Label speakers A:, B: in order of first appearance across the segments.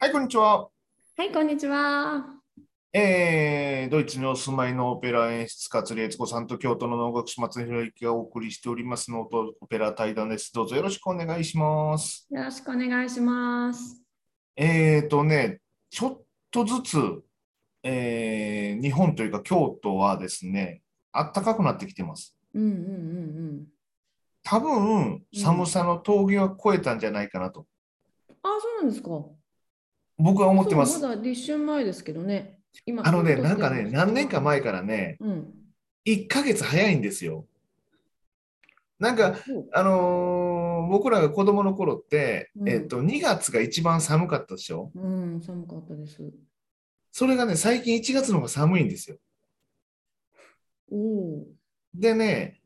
A: はい、こんにちは。
B: はい、こんにちは。
A: えードイツにお住まいのオペラ演出家、釣り悦子さんと京都の能楽師松弘之がお送りしておりますノートオペラ対談です。どうぞよろしくお願いします。
B: よろしくお願いします。
A: えーとね、ちょっとずつ、えー日本というか京都はですね、暖かくなってきてます。
B: うんうんうん
A: 多分、寒さの峠は越えたんじゃないかなと、
B: うん。あ、そうなんですか。
A: 僕は思ってます。
B: まだ立春前ですけどね。今
A: あのね、なんかね、何年か前からね、
B: うん。
A: 1ヶ月早いんですよ。なんか、あのー僕らが子供の頃って、
B: うん
A: えっと、2月が一番寒かったでしょ？
B: うん、寒かったです。
A: それがね、最近1月の方が寒いんですよ。でね、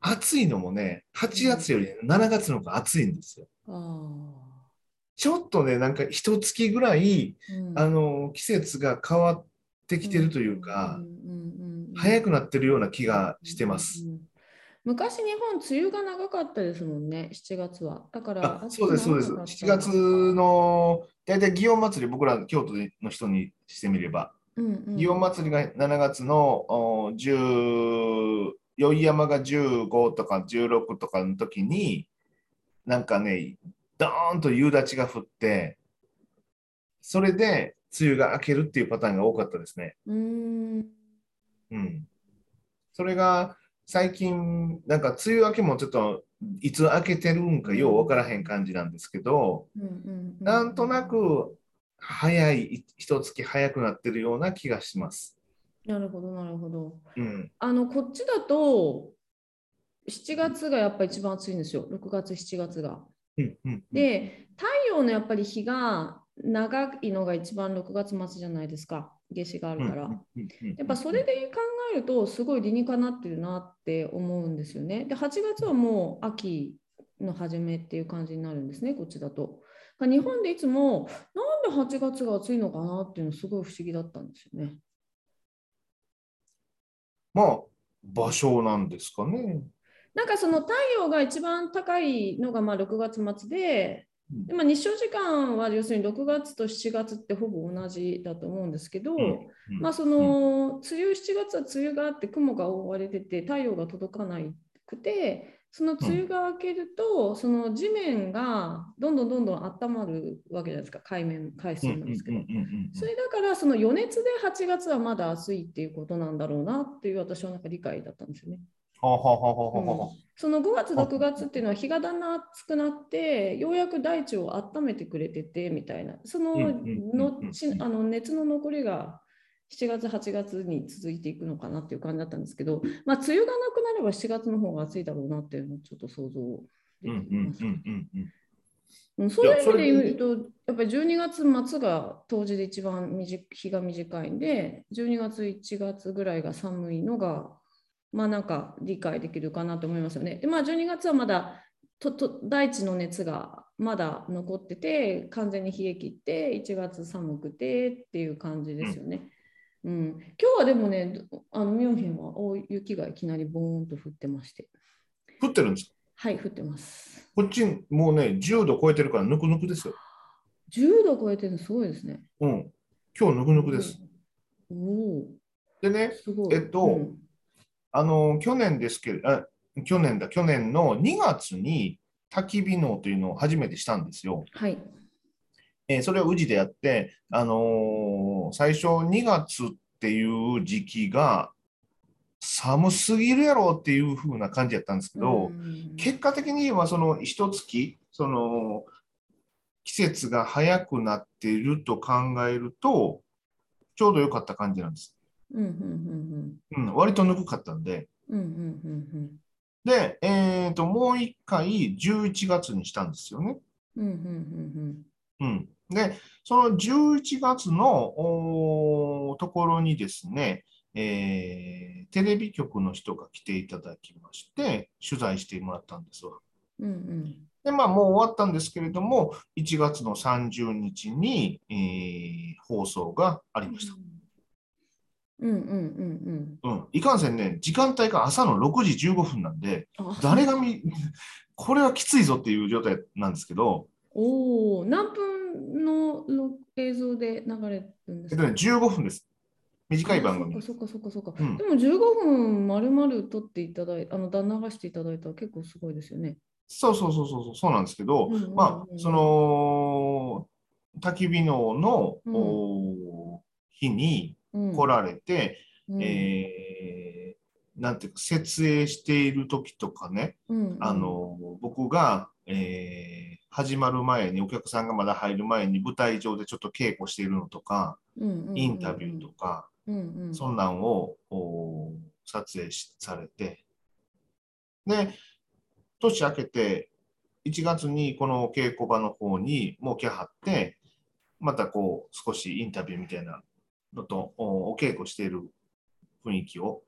A: 暑いのもね、8月より7月の方が暑いんですよ。
B: あ
A: ちょっとね、なんか一月ぐらい、
B: あ。うん
A: あのー季節が変わってきてるというか、早くなってるような気がしてます。
B: うんうん昔日本梅雨が長かったですもんね、7月は。だから
A: あそうです、そうです。7
B: 暑くならなかった
C: 月、
A: 月の、大体祇園祭り、僕ら京都の人にしてみれば、
B: うんうん
A: 祇園祭りが7月のお10、宵山が15とか16とかの時に、なんかね、ドーンと夕立が降って、それで梅雨が明けるっていうパターンが多かったですね。
B: うーん。
A: うん。それが最近、なんか梅雨明けもちょっといつ明けてるんかよう分からへん感じなんですけど、
B: うんうんう
A: なんとなく早い、一月早くなってるような気がします。
B: なるほど、なるほど。
A: うん。
B: あの、こっちだと、7月がやっぱ一番暑いんですよ。6月、7月が。で、太陽のやっぱり日が長いのが一番6月末じゃないですか。夏至があるから。やっぱそれで考えると、すごい理にかなってるなって思うんですよね。で、8月はもう秋の初めっていう感じになるんですね、こっちだと。日本でいつも、なんで8月が暑いのかなっていうのすごい不思議だったんですよね。
A: まあ、場所なんですかね。
B: なんかその太陽が一番高いのがまあ6月末で、
A: うん
B: でまあ、日照時間は要するに6月と7月ってほぼ同じだと思うんですけど、
A: うん
B: まあその梅雨7月は梅雨があって雲が覆われてて太陽が届かないくてその梅雨が明けると、その地面がどんどんどんどん温まるわけじゃないですか海面海水なんですけど。それだからその余熱で8月はまだ暑いっていうことなんだろうなっていう私はなんか理解だったんですよね。その5月、6月っていうのは日がだんだん暑くなって、ようやく大地を温めてくれててみたいな、そののちあの熱の残りが7月、8月に続いていくのかなっていう感じだったんですけど、まあ、梅雨がなくなれば7月の方が暑いだろうなっていうのをちょっと想像で
A: うん
B: きます。
A: うんうんうんうん
B: うん。そういう意味で言うと、やっぱり12月末が冬至で一番短日が短いんで、12月、1月ぐらいが寒いのが、まあなんか理解できるかなと思いますよね。で、まあ12月はまだとと大地の熱がまだ残ってて、完全に冷え切って、1月寒くてっていう感じですよね。うん、今日はでもね、あのミュンヘンは大雪がいきなりボーンと降ってまして、
A: 降ってるんですか？
B: はい、降ってます。
A: こっちもうね、10度超えてるからぬくぬくですよ。
B: 10度超えてるのすごいですね。
A: うん。今日ぬくぬくです。
B: おお
A: でね、
B: ー、すごい。
A: えっと
B: うん
A: あの、去年ですけど、あ去年だ、去年の2月に焚き火能というのを初めてしたんですよ。
B: はい。
A: えーそれを宇治でやって、あのー最初2月っていう時期が寒すぎるやろっていう風な感じやったんですけど、
B: うん
A: 結果的にはその一月、その季節が早くなっていると考えると、ちょうど良かった感じなんです。
B: うんうん
A: うん、割とぬくかったんで。
B: うんうんうんうん
A: で、えーと、もう一回11月にしたんですよね。
B: うんうんうん
A: うん。で、その11月のところにですね、えーテレビ局の人が来ていただきまして、取材してもらったんですわ。
B: うんうん
A: で、まあ、もう終わったんですけれども、1月の30日に、えー放送がありました。
B: うんうんうん
A: うん。いかんせんね、時間帯が朝の6時15分なんで、誰が見、これはきついぞっていう状態なんですけど、
B: おお、何分のろ映像で流れるんですか？
A: えっとね、15分です。短い番組
B: あ。そっかそっかそっか。
A: うん
B: でも15分丸々撮っていただいて、あの、だ流していただいたら結構すごいですよね。
A: そうそうそうそうそうなんですけど、
B: うんうんうん
A: まあその焚き火のの、
B: うん
A: お日に
B: うん
A: 来られて、
B: うん。
A: えーなんていうか設営している時とかね、
B: うん。
A: あの僕が、えー始まる前にお客さんがまだ入る前に舞台上でちょっと稽古しているのとか、インタビューとか、
B: うんうん。うん
A: そんなんをお撮影しされて、で、年明けて、1月にこの稽古場の方にもう来はって、またこう少しインタビューみたいなのとおお稽古している雰囲気を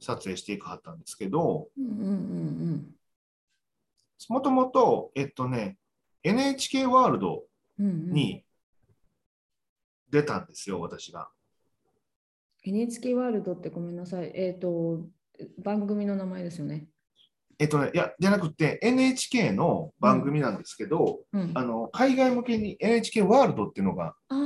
A: 撮影していかはったんですけど、
B: うんうんうん
A: もともと、えっとね、NHK ワールド
B: うんうんうん
A: に出たんですよ、私が。
B: NHK ワールドってごめんなさい。えっ、と、番組の名前ですよね。
A: えっとね、いや、じゃなくて NHK の番組なんですけど、
B: うん、
A: あの海外向けに NHK ワールドっていうのが
B: あ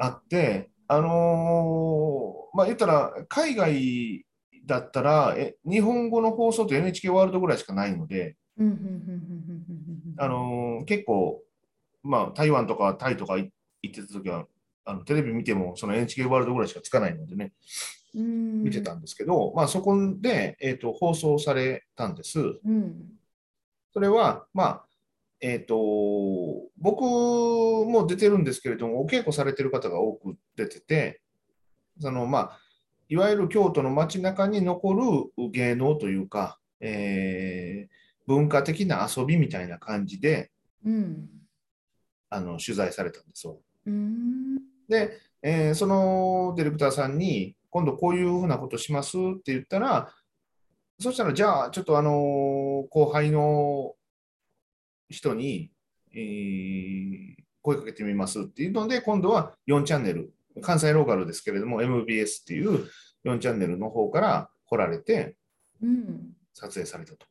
A: あって、あのーまあ言ったら海外だったらえ日本語の放送って NHK ワールドぐらいしかないので、あのー結構、まあ、台湾とかタイとかい行ってた時はあのテレビ見てもその NHK ワールドぐらいしかつかないのでね
B: うん。
A: 見てたんですけど、まあ、そこで、えー、と放送されたんです。
B: うん。
A: それは、まあえー、と僕も出てるんですけれども、お稽古されてる方が多く出てて、そのまあ、いわゆる京都の街中に残る芸能というか、えー文化的な遊びみたいな感じで
B: うん
A: あの取材されたんですよ。
B: うん
A: で、えーそのディレクターさんに、今度こういうふうなことしますって言ったら、そしたら、じゃあ、ちょっとあの後輩の人に、えー声かけてみますっていうので、今度は4チャンネル、関西ローカルですけれども、MBS っていう4チャンネルの方から来られて
B: うん
A: 撮影されたと。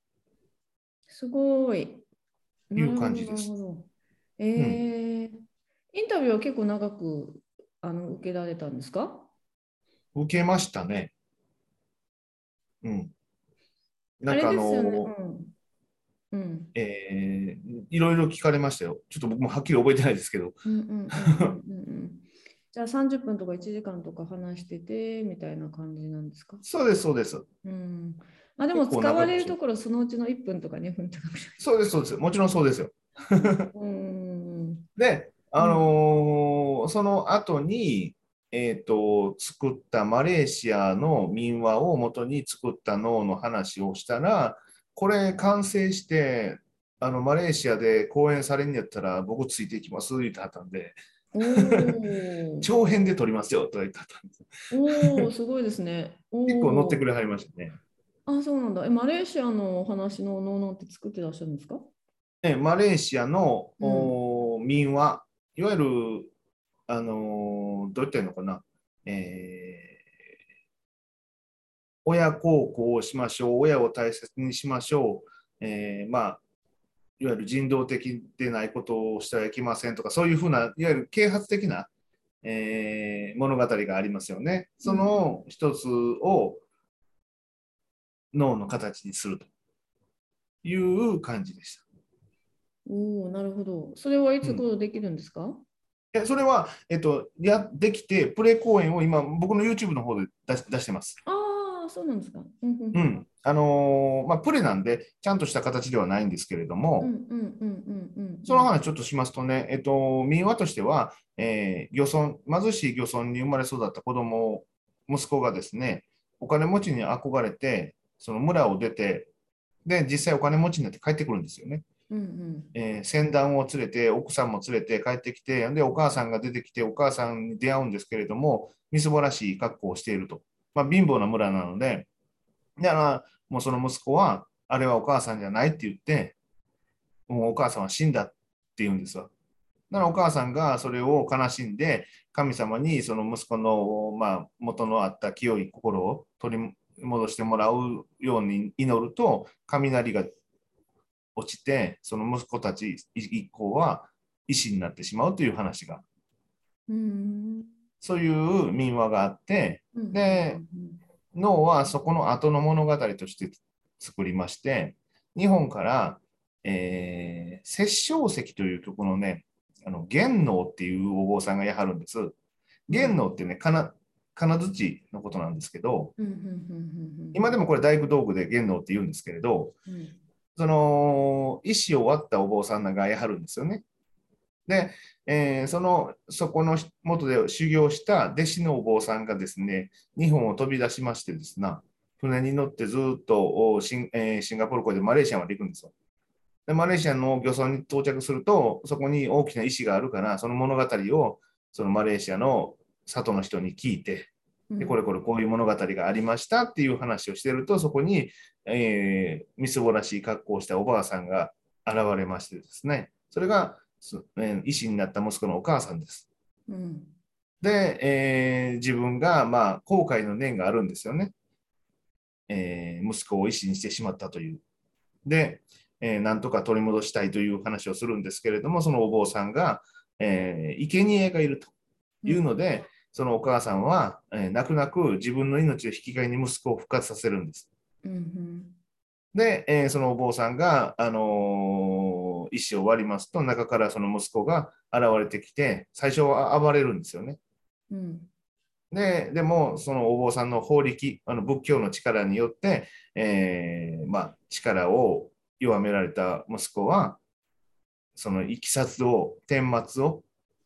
B: すごい。
A: いう感じです
B: えーインタビューは結構長くあの受けられたんですか？
A: 受けましたね。うん。なんかあ
B: あれですよね。
A: の
B: うんうん
A: えーいろいろ聞かれましたよ。ちょっと僕もはっきり覚えてないですけど。
B: じゃあ30分とか1時間とか話しててみたいな感じなんですか？
A: そうです、そうです。
B: うん。まあでも使われるところそのうちの1分とか2分とかぐ
A: そうです、そうです。もちろんそうですよ。
B: うん。
A: で、あのーその後に、えっ、と、作ったマレーシアの民話を元に作った脳の話をしたら、これ完成して、あのマレーシアで公演されんやったら僕ついていきます言ってはったんで、長編で撮りますよと言ってはったんです。
B: おー、すごいですね。
A: 結構乗ってく
B: る。
A: れはりましたね。
B: あ、そうなんだ。え、マレーシアのお話のののって作ってらっしゃるんですか？
A: ねマレーシアの、
B: うん
A: お民話、いわゆる、あのーどう言ったらいいのかな、えー親孝行をしましょう、親を大切にしましょう、えーまあ、いわゆる人道的でないことをしてはいけませんとか、そういうふうな、いわゆる啓発的な、えー物語がありますよね。その一つを脳の形にするという感じでした。
B: おお、なるほど。それはいつ頃できるんですか、
A: いやそれは、えっと、やできて、プレ公演を今、僕の YouTube の方で出し出してます。
B: ああ、そうなんですか。うん。
A: あのーまあ、プレなんで、ちゃんとした形ではないんですけれども。その話ちょっとしますとね、えっと、民話としては、えー漁村、貧しい漁村に生まれ育った子供、息子がですね、お金持ちに憧れて、その村を出て、で、実際お金持ちになって帰ってくるんですよね。
B: うんうん
A: えー船団を連れて、奥さんも連れて帰ってきて、で、お母さんが出てきて、お母さんに出会うんですけれども、みすぼらしい格好をしていると。まあ、貧乏な村なので、だから、もうその息子は、あれはお母さんじゃないって言って、もうお母さんは死んだって言うんですわ。だからお母さんがそれを悲しんで、神様にその息子の、まあ、元のあった清い心を取り戻してもらうように祈ると、雷が落ちて、その息子たち一行は医師になってしまうという話が、
B: うん
A: そういう民話があって、
B: うん
A: で脳はそこの後の物語として作りまして、日本から、えー、摂政石というところのね、あの元能っていうお坊さんがやはるんです。元能ってね、金金槌のことなんですけど、今でもこれ大工道具で元能って言うんですけれど、
B: うん
A: その石を割ったお坊さんがやはるんですよね。で、えーそのそこの元で修行した弟子のお坊さんがですね、日本を飛び出しましてですね、船に乗ってずっとおシン,、えーシンガポール港でマレーシアまで行くんですよ。でマレーシアの漁村に到着すると、そこに大きな石があるから、その物語をそのマレーシアの里の人に聞いて、でこれこれこういう物語がありましたっていう話をしてると、そこに、えーみすぼらしい格好をしたおばあさんが現れましてですね、それが、医師になった息子のお母さんです。
B: うん
A: で、えー自分が、まあ、後悔の念があるんですよね。えー息子を医師にしてしまったという。で、えーなんとか取り戻したいという話をするんですけれども、そのお坊さんが、えー生贄がいるというので、そのお母さんは、えー泣く泣く自分の命を引き換えに息子を復活させるんです。
B: うんうん
A: で、えーそのお坊さんが、あのー石を割りますと、中からその息子が現れてきて、最初は暴れるんですよね。
B: うん
A: で、でも、そのお坊さんの法力、あの仏教の力によって、えーまあ、力を弱められた息子は、そのいきさつを、顛末を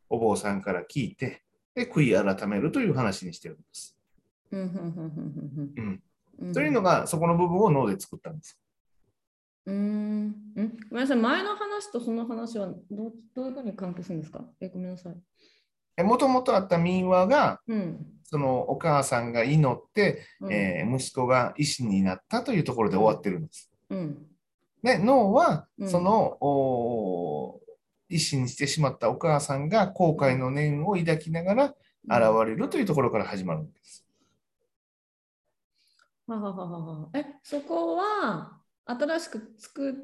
A: お坊さんから聞いて、で、悔い改めるという話にしてるんです。
B: うん
A: というのが、そこの部分を脳で作ったんです。
B: うーんんごめんなさい、前の話とその話はどうどういうふうに関係するんですか？えごめんなさい。
A: もともとあった民話が、
B: うん。
A: そのお母さんが祈って、
B: うん
A: えー息子が医師になったというところで終わってるんです。
B: うん。
A: で、脳は
B: うん
A: その、お医師にしてしまったお母さんが後悔の念を抱きながら現れるというところから始まるんです。
B: はははははえ、そこは新しく作っ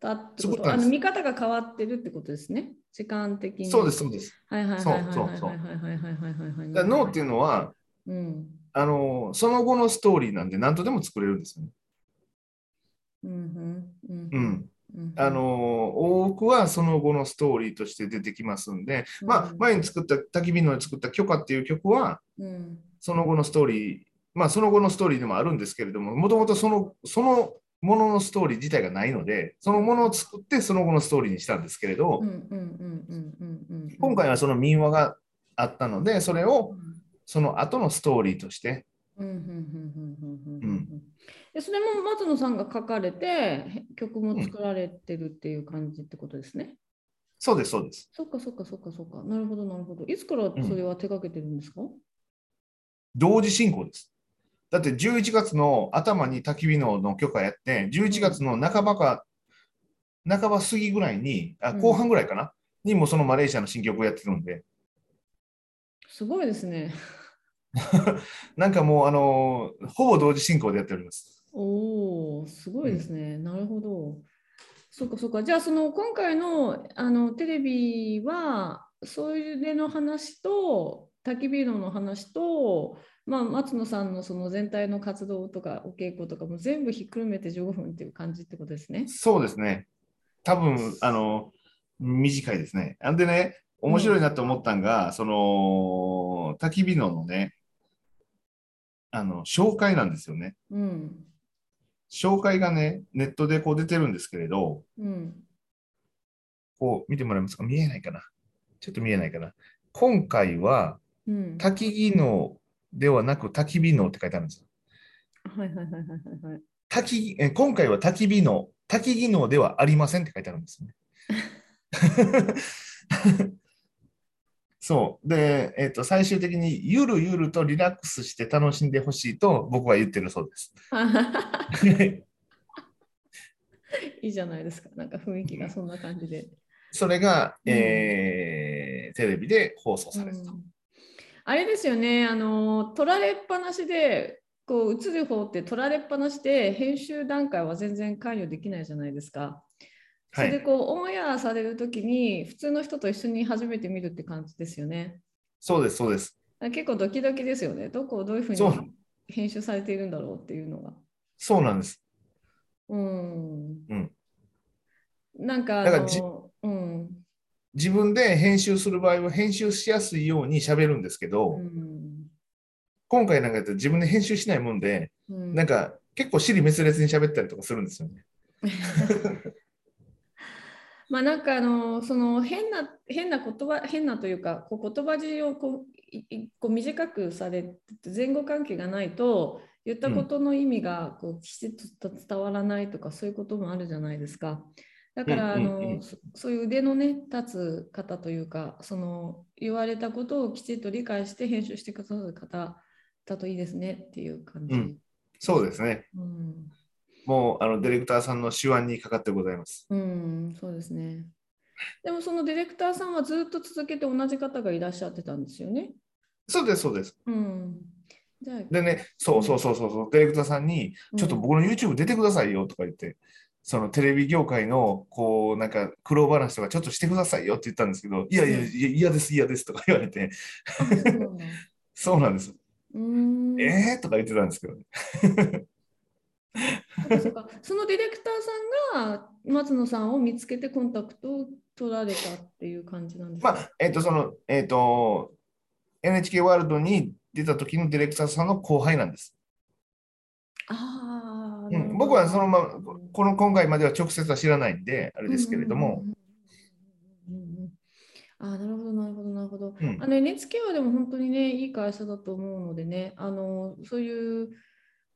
B: たってこと？あの見方が変わってるってことですね？時間的に。
A: そうです、そうです。
B: はいはいはいはいはいはいはい
A: 脳っていう
B: の
A: のは、
B: うん。
A: あのその後のストーリーなんで何とでも作れるんですよね。
B: うんうんうん
A: あの多くはその後のストーリーとして出てきますんで、まあ
B: う、ん
A: 前に作った焚き火ので作った許可っていう曲は、
B: うん
A: その後のストーリー、まあ、その後のストーリーでもあるんですけれども、もともとその、そのもののストーリー自体がないので、そのものを作ってその後のストーリーにしたんですけれど、
B: うんうんうんうんうんうん
A: 今回はその民話があったので、それをその後のストーリーとして、
B: それも松野さんが書かれて曲も作られてるっていう感じってことですね。
A: そうです、そうです。
B: そっかそっかそっかそっか。なるほどなるほど。いつからそれは手掛けてるんですか、
A: 同時進行です。だって11月の頭に焚き火のの許可やって、11月の半ばか、半ば過ぎぐらいに、あ
B: うん
A: 後半ぐらいかな、にもそのマレーシアの新曲をやってるんで、
B: すごいですね。
A: なんかもう、あのほぼ同時進行でやっております。
B: おお、すごいですね。なるほど。そっかそっか。じゃあその今回のあのテレビはそういうの話と焚き火炉の話と、まあ、松野さんのその全体の活動とかお稽古とかも全部ひっくるめて15分っていう感じってことですね。
A: そうですね。多分あの短いですね。なんでね、面白いなと思ったんが、その焚き火ののね、あの紹介なんですよね。
B: うん。
A: 紹介がね、ネットでこう出てるんですけれど、
B: うん。
A: こう見てもらえますか？見えないかな？ちょっと見えないかな今回は
B: うん。
A: 焚き技能ではなく焚き火能って書いてあるんですよ。
B: はいはいはいはい。
A: 焚きえ今回は焚き火能、焚き技能ではありませんって書いてあるんですよね。そう。で、えっ、と、最終的にゆるゆるとリラックスして楽しんでほしいと僕は言ってるそうです。
B: いいじゃないですか。なんか雰囲気がそんな感じで。
A: それが、
B: うん
A: えーテレビで放送されてた。
B: うんあれですよね、あの取られっぱなしで、こう映る方って取られっぱなしで、編集段階は全然関与できないじゃないですか。それでこう、オンエアされるときに、普通の人と一緒に初めて見るって感じですよね。
A: そうです、そうです。
B: 結構ドキドキですよね。どこをどういうふうに編集されているんだろうっていうのが。
A: そうなんです。
B: うん。
A: うん
B: なんかあの、うん。
A: 自分で編集する場合は編集しやすいように喋るんですけど、
B: うん
A: 今回なんかやったら自分で編集しないもんで、
B: うん
A: なんか結構尻滅裂に喋ったりとかするんですよね。
B: まあなんかあのその変な変な言葉変なというかこう言葉尻をこう短くされて前後関係がないと言ったことの意味がこうきちっと伝わらないとかそういうこともあるじゃないですか。だからあのそそういう腕のね立つ方というかその言われたことをきちっと理解して編集してくださる方だといいですねっていう感じ。
A: うんそうですね。
B: うん
A: もうあのディレクターさんの手腕にかかってございます。
B: うん、そうですね。でもそのディレクターさんはずっと続けて同じ方がいらっしゃってたんですよね。
A: そうです、そうです。
B: うん。じゃあ、
A: でね、そうそうそうそうそう、ディレクターさんに、ちょっと僕の YouTube 出てくださいよとか言って、そのテレビ業界のこうなんか苦労話とかちょっとしてくださいよって言ったんですけど、いやいやいや、嫌です、嫌ですとか言われて、
B: あそうなん
A: です。
B: うーん。
A: えー？とか言ってたんですけどね。
B: そのディレクターさんが松野さんを見つけてコンタクトを取られたっていう感じなんですか、
A: まあ、えっ、と、その、えっ、と、NHK ワールドに出た時のディレクターさんの後輩なんです。
B: ああ、
A: うん、僕はそのまま、この今回までは直接は知らないんで、あ
B: あ
A: れですけれども、。
B: あーなるほど、なるほど、なるほど。
A: うん。
B: あの NHK はでも本当にね、いい会社だと思うのでね、あのそういう、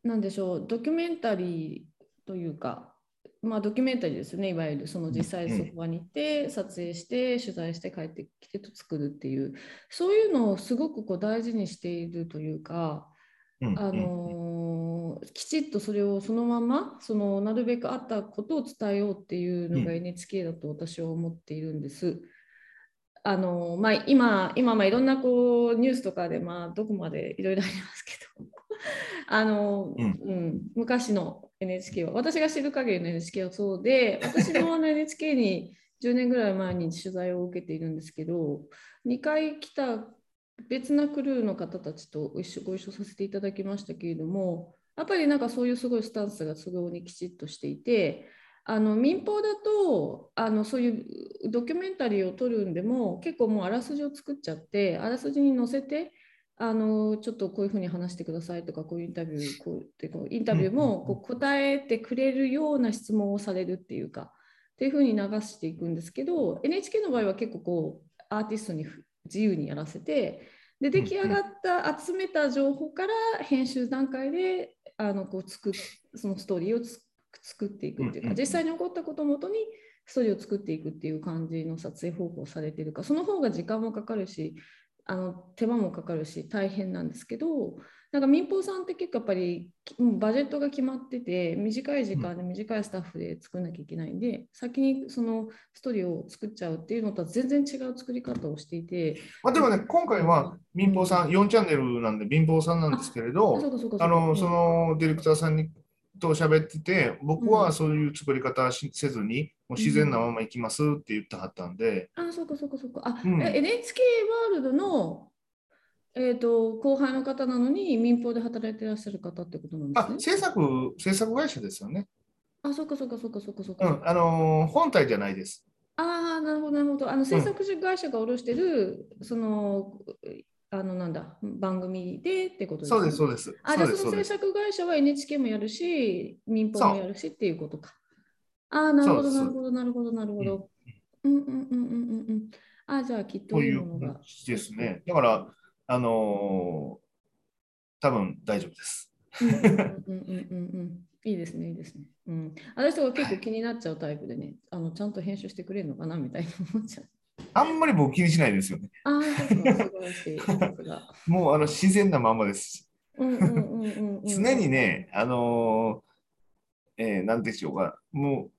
B: なんでしょう、ドキュメンタリーというか、まあドキュメンタリーですよね、いわゆるその実際
A: うん
B: そこ場に行って、撮影して、取材して帰ってきてと作るっていう、そういうのをすごくこう大事にしているというか、あ
A: うんうん
B: きちっとそれをそのままそのなるべくあったことを伝えようっていうのが
A: うん。
B: NHK だと私は思っているんです。あのーまあ、今今まあいろんなこうニュースとかでまあどこまでいろいろありますけど。あのー、
A: うん。
B: うん。昔の NHK は。私が知る限りの NHK はそうで私もあの NHK に10年ぐらい前に取材を受けているんですけど2回来た別なクルーの方たちと一緒ご一緒させていただきましたけれどもやっぱりなんかそういうすごいスタンスがすごいきちっとしていてあの民放だとあのそういうドキュメンタリーを撮るんでも結構もうあらすじを作っちゃってあらすじに載せてあのちょっとこういうふうに話してくださいとかこういうインタビューこうってこうインタビューもこう答えてくれるような質問をされるっていうかっていうふうに流していくんですけど NHK の場合は結構こうアーティストに自由にやらせてで出来上がった集めた情報から編集段階であのこう作っそのストーリーをつ作っていくっていうか実際に起こったことをもとにストーリーを作っていくっていう感じの撮影方法をされているかその方が時間もかかるしあの手間もかかるし大変なんですけどなんか民放さんって結構やっぱりバジェットが決まってて短い時間で短いスタッフで作らなきゃいけないんで先にそのストーリーを作っちゃうっていうのとは全然違う作り方をしていて
A: まあ、でもね、今回は民放さん、4チャンネルなんで民放さんなんですけれ
B: あ
A: ど、あの、
B: うん。
A: そのディレクターさんにと喋ってて、僕はそういう作り方しせずに、もう自然なまま行きますって言ってはったんで、
B: あ、そうかそうかそうか。あ、
A: うん。
B: え NHK ワールドの、えー、と後輩の方なのに民放で働いていらっしゃる方ってことなんですね、。
A: あ制作、制作会社ですよね。
B: あ、そうかそうかそうかそうかそうか。
A: うん、あのー本体じゃないです。
B: ああ、なるほどなるほど。あの制作会社が卸してる、その、あのなんだ、番組でってことです
A: そうです、
B: ね
A: そうです。
B: あ、じゃあ
A: そ
B: の制。作会社は NHK もやるし、民放もやるしっていうことか。ああ、なるほど、なるほど、なるほど、なるほど。うんうんうんうんうんうん。あ、じゃあきっとい
A: とい
B: ものが
A: ですね。だから、あのー多分大丈夫です。
B: うんうんうんうんうんうん。いいですね、いいですね。うん。私とか結構気になっちゃうタイプでね、あのちゃんと編集してくれるのかなみたいな思っちゃう。
A: あんまり僕気にしないですよね。
B: ああ。
A: もうあの自然なままです。
B: うんうんうんうんうん。
A: 常にね、あのーえーなんでしょうか、もう、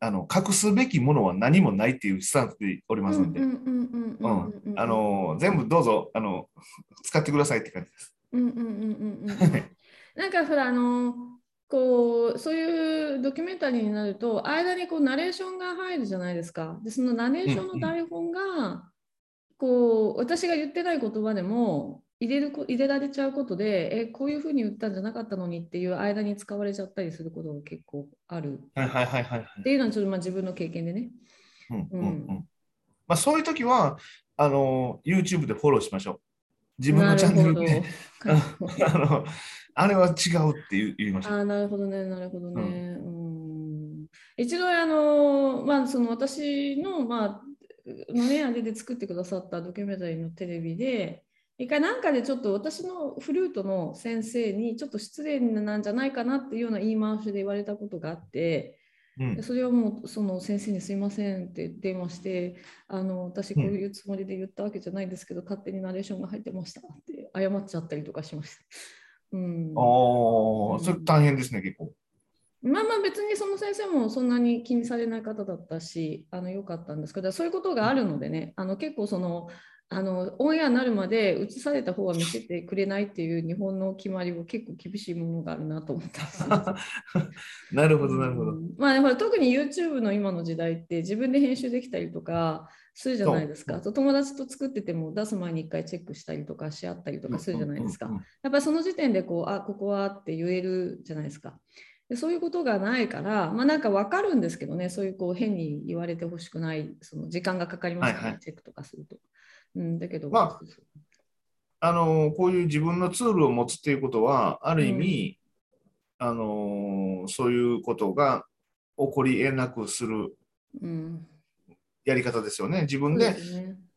A: あの、隠すべきものは何もないっていうスタンスでおりますんで、
B: うんうんうんうんうんうん。
A: あのー全部どうぞ、あの、使ってくださいって感じです。
B: うんうんうんうんうん。なんかほら、あの、こうそういうドキュメンタリーになると間にこうナレーションが入るじゃないですか。でそのナレーションの台本が、こう私が言ってない言葉でも入れるこ入れられちゃうことでえこういうふうに言ったんじゃなかったのにっていう間に使われちゃったりすることが結構ある
A: はいはいはいはい。
B: っていうのはちょっとまあ自分の経験でね。
A: うんうんう
B: うん
A: んまあ、そういう時はあの YouTube でフォローしましょう。自分のチャンネルで、あのあれは違うって言いましょう。
B: あーなるほどね、なるほどね。うん一度あの、まあ、その私の、まあ、のね、あれで作ってくださったドキュメンタリーのテレビで、一回なんかでちょっと私のフルートの先生にちょっと失礼なんじゃないかなっていうような言い回しで言われたことがあって、
A: うん
B: でそれはもうその先生にすいませんって電話して、あの私こういうつもりで言ったわけじゃないですけど、勝手にナレーションが入ってましたって謝っちゃったりとかしました。うん、
A: ああ、それ大変ですね、結構。
B: まあまあ別にその先生もそんなに気にされない方だったし、あの良かったんですけど、そういうことがあるのでね、あの結構その、あのオンエアになるまで映された方は見せてくれないっていう日本の決まりは結構厳しいものがあるなと思った
A: なるほど、なるほど。
B: うん。まあ、特に YouTube の今の時代って自分で編集できたりとかするじゃないですか。
A: そ
B: そう。友達と作ってても出す前に一回チェックしたりとかし合ったりとかするじゃないですか。やっぱりその時点でこう、あ、ここはって言えるじゃないですか。でそういうことがないから、まあなんかわかるんですけどね、そういうこう変に言われてほしくない、その時間がかかりますから、ね。
A: はいはい。
B: チェックとかすると。うん、だけど、
A: まあのこういう自分のツールを持つっていうことは、ある意味、あのそういうことが起こり得なくする
B: うん、
A: やり方ですよね。自分で。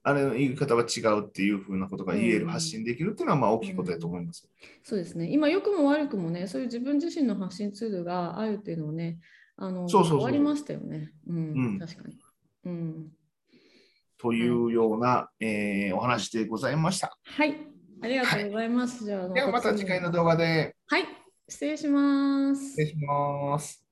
A: あれの言い方は違うっていうふうなことが言える、
B: うん
A: 発信できるっていうのは、まあ、大きいことだと思います。
B: そうですね。今、良くも悪くもね、そういう自分自身の発信ツールがあるっていうのはね、あの
A: そうそう
B: 変わりましたよね。うん、
A: うん
B: 確かに。うん、
A: というような、えーお話でございました。
B: はい、ありがとうございます。じゃあ、
A: ではまた次回の動画で
B: はい、失礼します
A: 失。礼します。